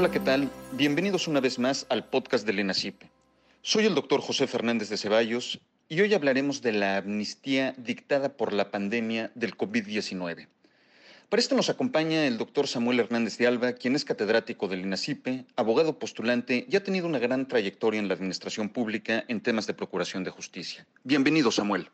Hola, ¿qué tal? Bienvenidos una vez más al podcast del ENACIPE. Soy el doctor José Fernández de Ceballos y hoy hablaremos de la amnistía dictada por la pandemia del COVID-19. Para esto nos acompaña el doctor Samuel Hernández de Alba, quien es catedrático del INACIPE, abogado postulante y ha tenido una gran trayectoria en la administración pública en temas de procuración de justicia. Bienvenido, Samuel.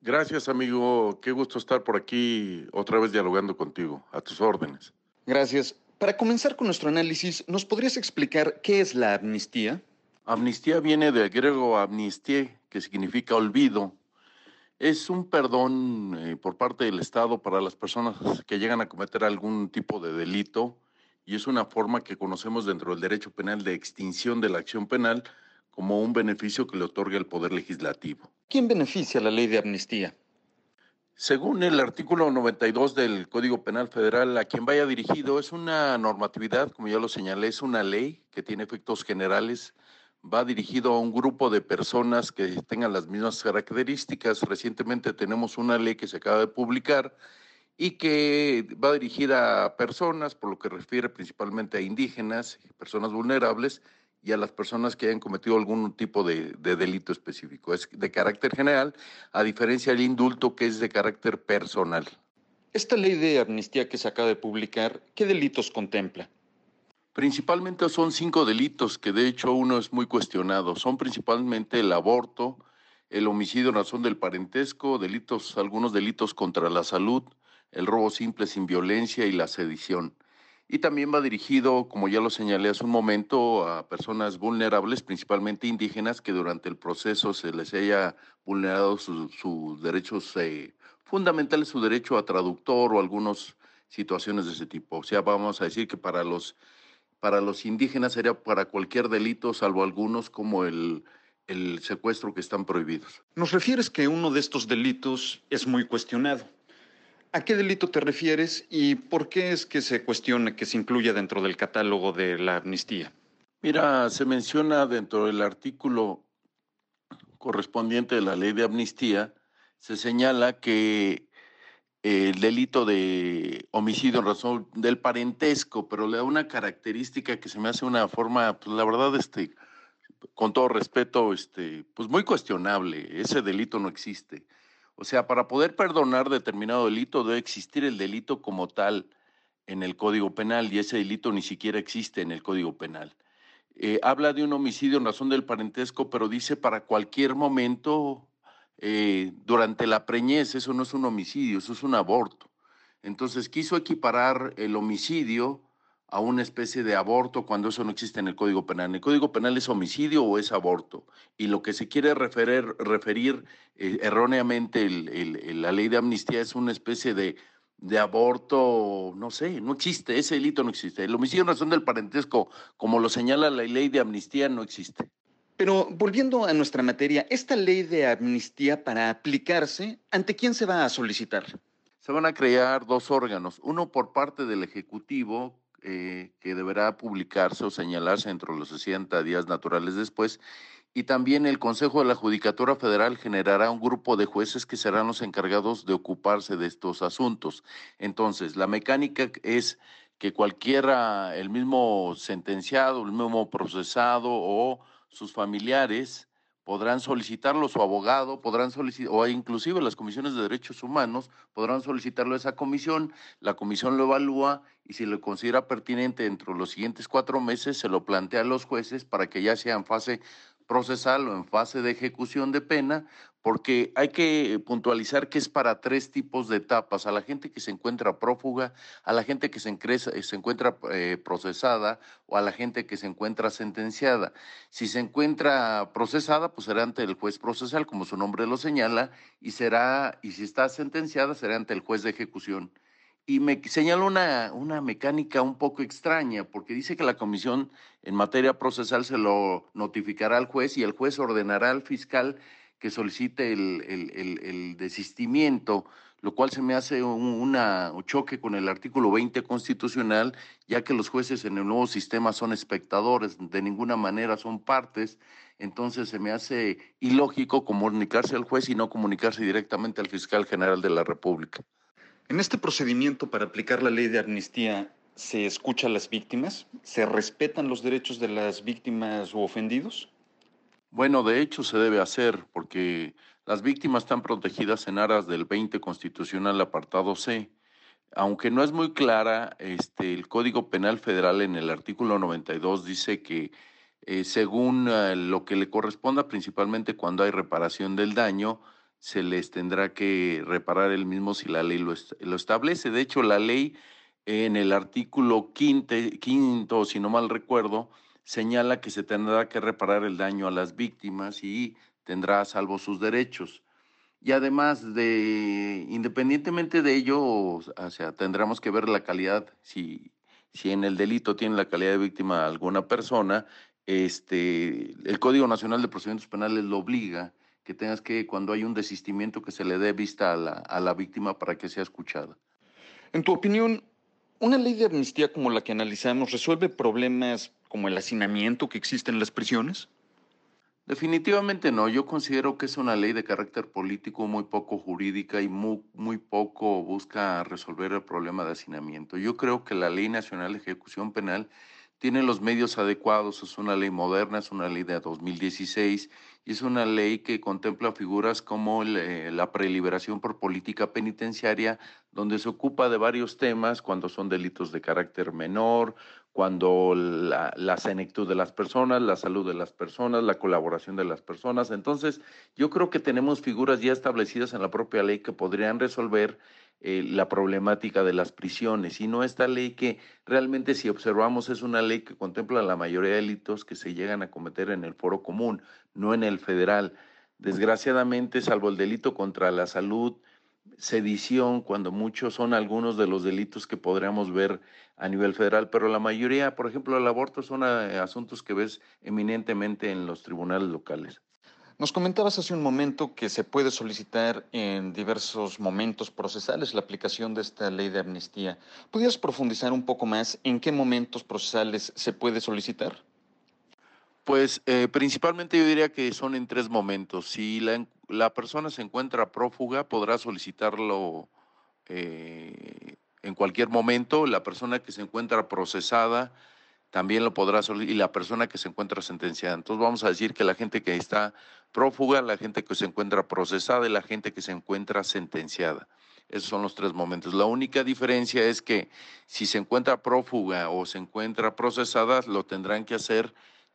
Gracias, amigo. Qué gusto estar por aquí otra vez dialogando contigo. A tus órdenes. Gracias. Para comenzar con nuestro análisis, ¿nos podrías explicar qué es la amnistía? Amnistía viene del griego amnistie, que significa olvido. Es un perdón eh, por parte del Estado para las personas que llegan a cometer algún tipo de delito y es una forma que conocemos dentro del derecho penal de extinción de la acción penal como un beneficio que le otorga el Poder Legislativo. ¿Quién beneficia la ley de amnistía? Según el artículo 92 del Código Penal Federal, a quien vaya dirigido es una normatividad, como ya lo señalé, es una ley que tiene efectos generales, va dirigido a un grupo de personas que tengan las mismas características. Recientemente tenemos una ley que se acaba de publicar y que va dirigida a personas, por lo que refiere principalmente a indígenas, personas vulnerables, y a las personas que hayan cometido algún tipo de, delito específico. Es de carácter general, a diferencia del indulto que es de carácter personal. Esta ley de amnistía que se acaba de publicar, ¿qué delitos contempla? Principalmente son cinco delitos, que de hecho uno es muy cuestionado. Son principalmente el aborto, el homicidio en razón del parentesco, delitos, algunos delitos contra la salud, el robo simple sin violencia y la sedición y también va dirigido, como ya lo señalé hace un momento, a personas vulnerables, principalmente indígenas, que durante el proceso se les haya vulnerado sus derechos eh, fundamentales, su derecho a traductor o algunas situaciones de ese tipo. O sea, vamos a decir que para los, para los indígenas sería para cualquier delito, salvo algunos como el, el secuestro que están prohibidos. Nos refieres que uno de estos delitos es muy cuestionado. ¿A qué delito te refieres y por qué es que se cuestiona que se incluya dentro del catálogo de la amnistía? Mira, se menciona dentro del artículo correspondiente de la ley de amnistía, se señala que el delito de homicidio en razón del parentesco, pero le da una característica que se me hace una forma, pues la verdad, este, con todo respeto, este, pues muy cuestionable. Ese delito no existe. O sea, para poder perdonar determinado delito debe existir el delito como tal en el Código Penal y ese delito ni siquiera existe en el Código Penal. Eh, habla de un homicidio en razón del parentesco, pero dice para cualquier momento eh, durante la preñez, eso no es un homicidio, eso es un aborto. Entonces quiso equiparar el homicidio a una especie de aborto cuando eso no existe en el Código Penal. el Código Penal es homicidio o es aborto. Y lo que se quiere referir, referir eh, erróneamente la ley de amnistía es una especie de, de, aborto, no sé, no existe, ese delito no existe. El homicidio en razón del parentesco, como lo señala la ley de amnistía, no existe. Pero volviendo a nuestra materia, esta ley de amnistía para aplicarse, ¿ante quién se va a solicitar? Se van a crear dos órganos, uno por parte del Ejecutivo, eh, que deberá publicarse o señalarse dentro de los 60 días naturales después. Y también el Consejo de la Judicatura Federal generará un grupo de jueces que serán los encargados de ocuparse de estos asuntos. Entonces, la mecánica es que cualquiera, el mismo sentenciado, el mismo procesado o sus familiares podrán solicitarlo, su abogado, podrán solicitar, o inclusive las comisiones de derechos humanos podrán solicitarlo a esa comisión, la comisión lo evalúa y si lo considera pertinente dentro de los siguientes cuatro meses, se lo plantea a los jueces para que ya sea en fase procesal o en fase de ejecución de pena, porque hay que puntualizar que es para tres tipos de etapas, a la gente que se encuentra prófuga, a la gente que se, encuentra eh, procesada o a la gente que se encuentra sentenciada. Si se encuentra procesada, pues será ante el juez procesal, como su nombre lo señala, y será, y si está sentenciada, será ante el juez de ejecución. Y me señala una, una mecánica un poco extraña, porque dice que la comisión en materia procesal se lo notificará al juez y el juez ordenará al fiscal que solicite el, desistimiento, lo cual se me hace un, choque con el artículo 20 constitucional, ya que los jueces en el nuevo sistema son espectadores, de ninguna manera son partes, entonces se me hace ilógico comunicarse al juez y no comunicarse directamente al fiscal general de la República. En este procedimiento para aplicar la ley de amnistía, se escucha a las víctimas? ¿Se respetan los derechos de las víctimas u ofendidos? Bueno, de hecho se debe hacer porque las víctimas están protegidas en aras del 20 constitucional apartado C. Aunque no es muy clara, este, el Código Penal Federal en el artículo 92 dice que eh, según eh, lo que le corresponda, principalmente cuando hay reparación del daño, se les tendrá que reparar el mismo si la ley lo, establece. De hecho, la ley en el artículo quinto, si no mal recuerdo, señala que se tendrá que reparar el daño a las víctimas y tendrá a salvo sus derechos. Y además de, independientemente de ello, o sea, tendremos que ver la calidad, si, si en el delito tiene la calidad de víctima alguna persona, este, el Código Nacional de Procedimientos Penales lo obliga que tengas que, cuando hay un desistimiento, que se le dé vista a la, a la víctima para que sea escuchada. En tu opinión, ¿una ley de amnistía como la que analizamos resuelve problemas como el hacinamiento que existe en las prisiones? Definitivamente no. Yo considero que es una ley de carácter político muy poco jurídica y muy, muy poco busca resolver el problema de hacinamiento. Yo creo que la Ley Nacional de Ejecución Penal tiene los medios adecuados, es una ley moderna, es una ley de 2016 y es una ley que contempla figuras como eh, la preliberación por política penitenciaria, donde se ocupa de varios temas cuando son delitos de carácter menor, cuando la, senectud de las personas, la salud de las personas, la colaboración de las personas. Entonces, yo creo que tenemos figuras ya establecidas en la propia ley que podrían resolver eh, la problemática de las prisiones, y no esta ley que realmente si observamos es una ley que contempla la mayoría de delitos que se llegan a cometer en el foro común, no en el federal. Desgraciadamente, salvo el delito contra la salud, sedición, cuando muchos son algunos de los delitos que podríamos ver a nivel federal, pero la mayoría, por ejemplo, el aborto son eh, asuntos que ves eminentemente en los tribunales locales. Nos comentabas hace un momento que se puede solicitar en diversos momentos procesales la aplicación de esta ley de amnistía. ¿Podrías profundizar un poco más en qué momentos procesales se puede solicitar? Pues eh, principalmente yo diría que son en tres momentos. Si la, persona se encuentra prófuga, podrá solicitarlo eh, en cualquier momento. La persona que se encuentra procesada también lo podrá solicitar, y la persona que se encuentra sentenciada. Entonces vamos a decir que la gente que está prófuga, la gente que se encuentra procesada y la gente que se encuentra sentenciada. Esos son los tres momentos. La única diferencia es que si se encuentra prófuga o se encuentra procesada, lo tendrán que hacer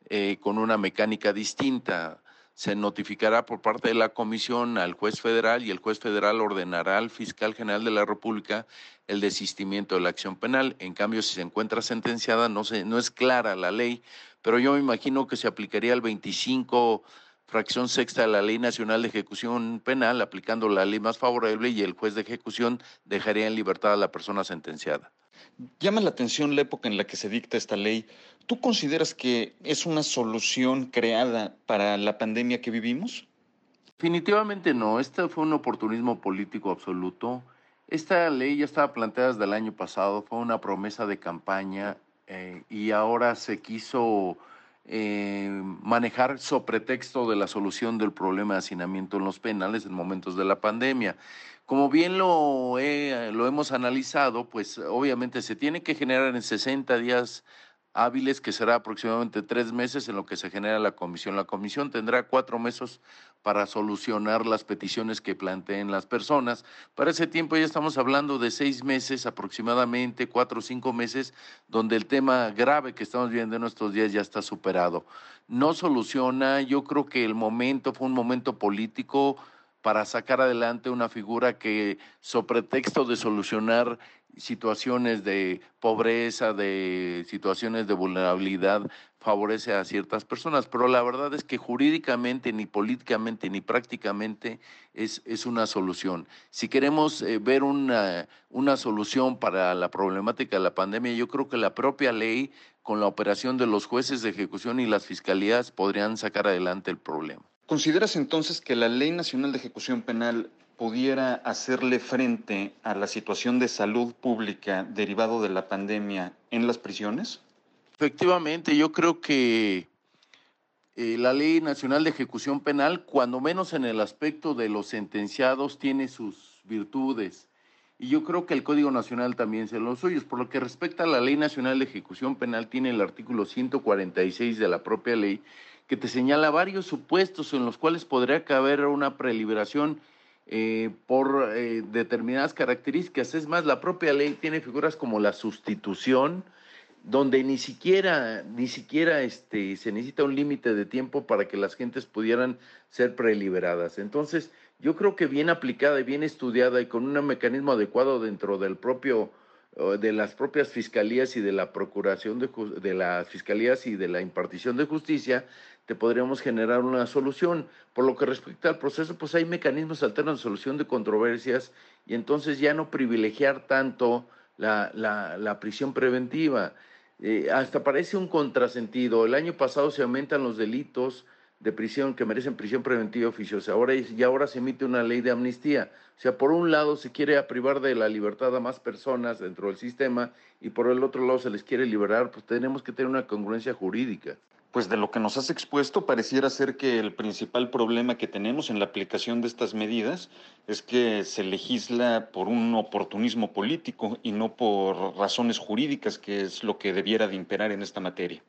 eh, con una mecánica distinta se notificará por parte de la comisión al juez federal y el juez federal ordenará al fiscal general de la República el desistimiento de la acción penal. En cambio, si se encuentra sentenciada, no, se, no es clara la ley, pero yo me imagino que se aplicaría el 25 fracción sexta de la Ley Nacional de Ejecución Penal, aplicando la ley más favorable y el juez de ejecución dejaría en libertad a la persona sentenciada. Llama la atención la época en la que se dicta esta ley. ¿Tú consideras que es una solución creada para la pandemia que vivimos? Definitivamente no. Este fue un oportunismo político absoluto. Esta ley ya estaba planteada desde el año pasado, fue una promesa de campaña eh, y ahora se quiso eh, manejar sobre pretexto de la solución del problema de hacinamiento en los penales en momentos de la pandemia. Como bien lo, lo hemos analizado, pues obviamente se tiene que generar en 60 días hábiles, que será aproximadamente tres meses en lo que se genera la comisión. La comisión tendrá cuatro meses para solucionar las peticiones que planteen las personas. Para ese tiempo ya estamos hablando de seis meses aproximadamente, cuatro o cinco meses, donde el tema grave que estamos viendo en estos días ya está superado. No soluciona, yo creo que el momento fue un momento político para sacar adelante una figura que, sobre pretexto de solucionar situaciones de pobreza, de situaciones de vulnerabilidad, favorece a ciertas personas, pero la verdad es que jurídicamente, ni políticamente, ni prácticamente es, es una solución. Si queremos eh, ver una, una solución para la problemática de la pandemia, yo creo que la propia ley, con la operación de los jueces de ejecución y las fiscalías, podrían sacar adelante el problema. ¿Consideras entonces que la Ley Nacional de Ejecución Penal pudiera hacerle frente a la situación de salud pública derivado de la pandemia en las prisiones? Efectivamente, yo creo que eh, la Ley Nacional de Ejecución Penal, cuando menos en el aspecto de los sentenciados, tiene sus virtudes y yo creo que el Código Nacional también se los suyos. Por lo que respecta a la Ley Nacional de Ejecución Penal, tiene el artículo 146 de la propia ley que te señala varios supuestos en los cuales podría caber una preliberación eh, por eh, determinadas características. Es más, la propia ley tiene figuras como la sustitución, donde ni siquiera, ni siquiera este, se necesita un límite de tiempo para que las gentes pudieran ser preliberadas. Entonces, yo creo que bien aplicada y bien estudiada y con un mecanismo adecuado dentro del propio de las propias fiscalías y de la procuración de, de las fiscalías y de la impartición de justicia, te podríamos generar una solución. Por lo que respecta al proceso, pues hay mecanismos alternos de solución de controversias y entonces ya no privilegiar tanto la, la, prisión preventiva. Eh, hasta parece un contrasentido. El año pasado se aumentan los delitos de prisión que merecen prisión preventiva oficiosa. Ahora y ahora se emite una ley de amnistía. O sea, por un lado se quiere privar de la libertad a más personas dentro del sistema y por el otro lado se les quiere liberar, pues tenemos que tener una congruencia jurídica. Pues de lo que nos has expuesto, pareciera ser que el principal problema que tenemos en la aplicación de estas medidas es que se legisla por un oportunismo político y no por razones jurídicas, que es lo que debiera de imperar en esta materia.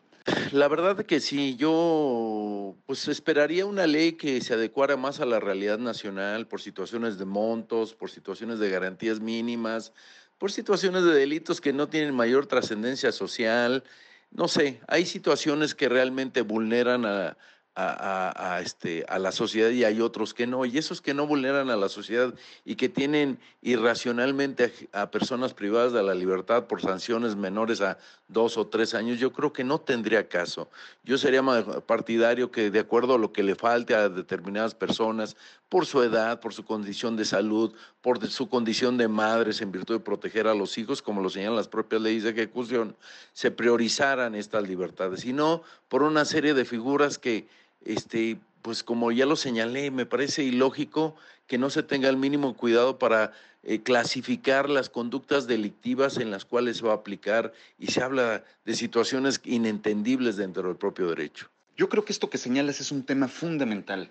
La verdad que sí, yo pues esperaría una ley que se adecuara más a la realidad nacional por situaciones de montos, por situaciones de garantías mínimas, por situaciones de delitos que no tienen mayor trascendencia social. No sé, hay situaciones que realmente vulneran a, a, este, a la sociedad y hay otros que no. Y esos que no vulneran a la sociedad y que tienen irracionalmente a, personas privadas de la libertad por sanciones menores a dos o tres años, yo creo que no tendría caso. Yo sería partidario que de acuerdo a lo que le falte a determinadas personas, por su edad, por su condición de salud, por su condición de madres en virtud de proteger a los hijos, como lo señalan las propias leyes de ejecución, se priorizaran estas libertades y no por una serie de figuras que este, pues como ya lo señalé, me parece ilógico que no se tenga el mínimo cuidado para eh, clasificar las conductas delictivas en las cuales se va a aplicar y se habla de situaciones inentendibles dentro del propio derecho. Yo creo que esto que señalas es un tema fundamental.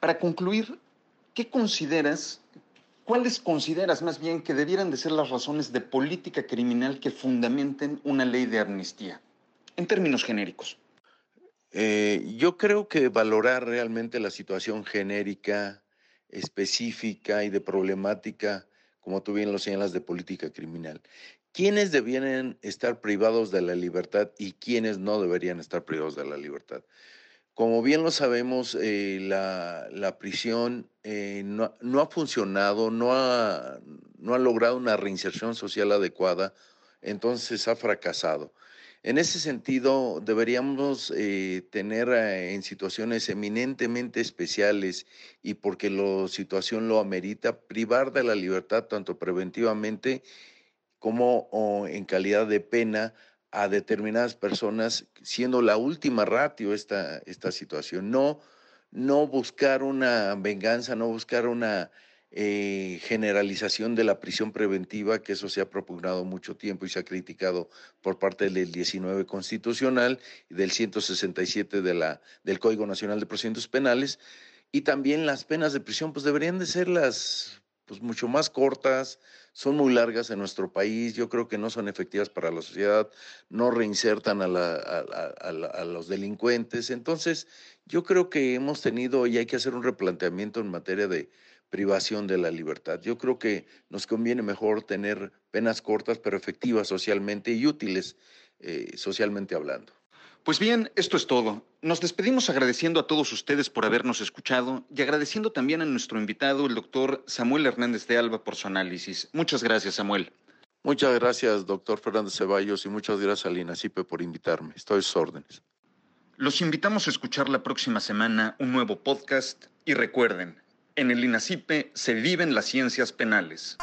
Para concluir, ¿qué consideras, cuáles consideras más bien que debieran de ser las razones de política criminal que fundamenten una ley de amnistía? En términos genéricos. Eh, yo creo que valorar realmente la situación genérica, específica y de problemática, como tú bien lo señalas, de política criminal. ¿Quiénes deberían estar privados de la libertad y quiénes no deberían estar privados de la libertad? Como bien lo sabemos, eh, la, prisión eh, no, no, ha funcionado, no ha, no ha logrado una reinserción social adecuada, entonces ha fracasado. En ese sentido, deberíamos eh, tener eh, en situaciones eminentemente especiales y porque la situación lo amerita, privar de la libertad tanto preventivamente como en calidad de pena a determinadas personas, siendo la última ratio esta, esta situación. No, no buscar una venganza, no buscar una eh, generalización de la prisión preventiva, que eso se ha propugnado mucho tiempo y se ha criticado por parte del 19 constitucional y del 167 de la, del Código Nacional de Procedimientos Penales, y también las penas de prisión, pues deberían de ser las pues mucho más cortas, son muy largas en nuestro país, yo creo que no son efectivas para la sociedad, no reinsertan a, los delincuentes. Entonces, yo creo que hemos tenido y hay que hacer un replanteamiento en materia de, privación de la libertad. Yo creo que nos conviene mejor tener penas cortas pero efectivas socialmente y útiles eh, socialmente hablando. Pues bien, esto es todo. Nos despedimos agradeciendo a todos ustedes por habernos escuchado y agradeciendo también a nuestro invitado, el doctor Samuel Hernández de Alba, por su análisis. Muchas gracias, Samuel. Muchas gracias, doctor Fernández Ceballos, y muchas gracias a Linacipe por invitarme. Estoy a sus órdenes. Los invitamos a escuchar la próxima semana un nuevo podcast y recuerden, en el INACIPE se viven las ciencias penales.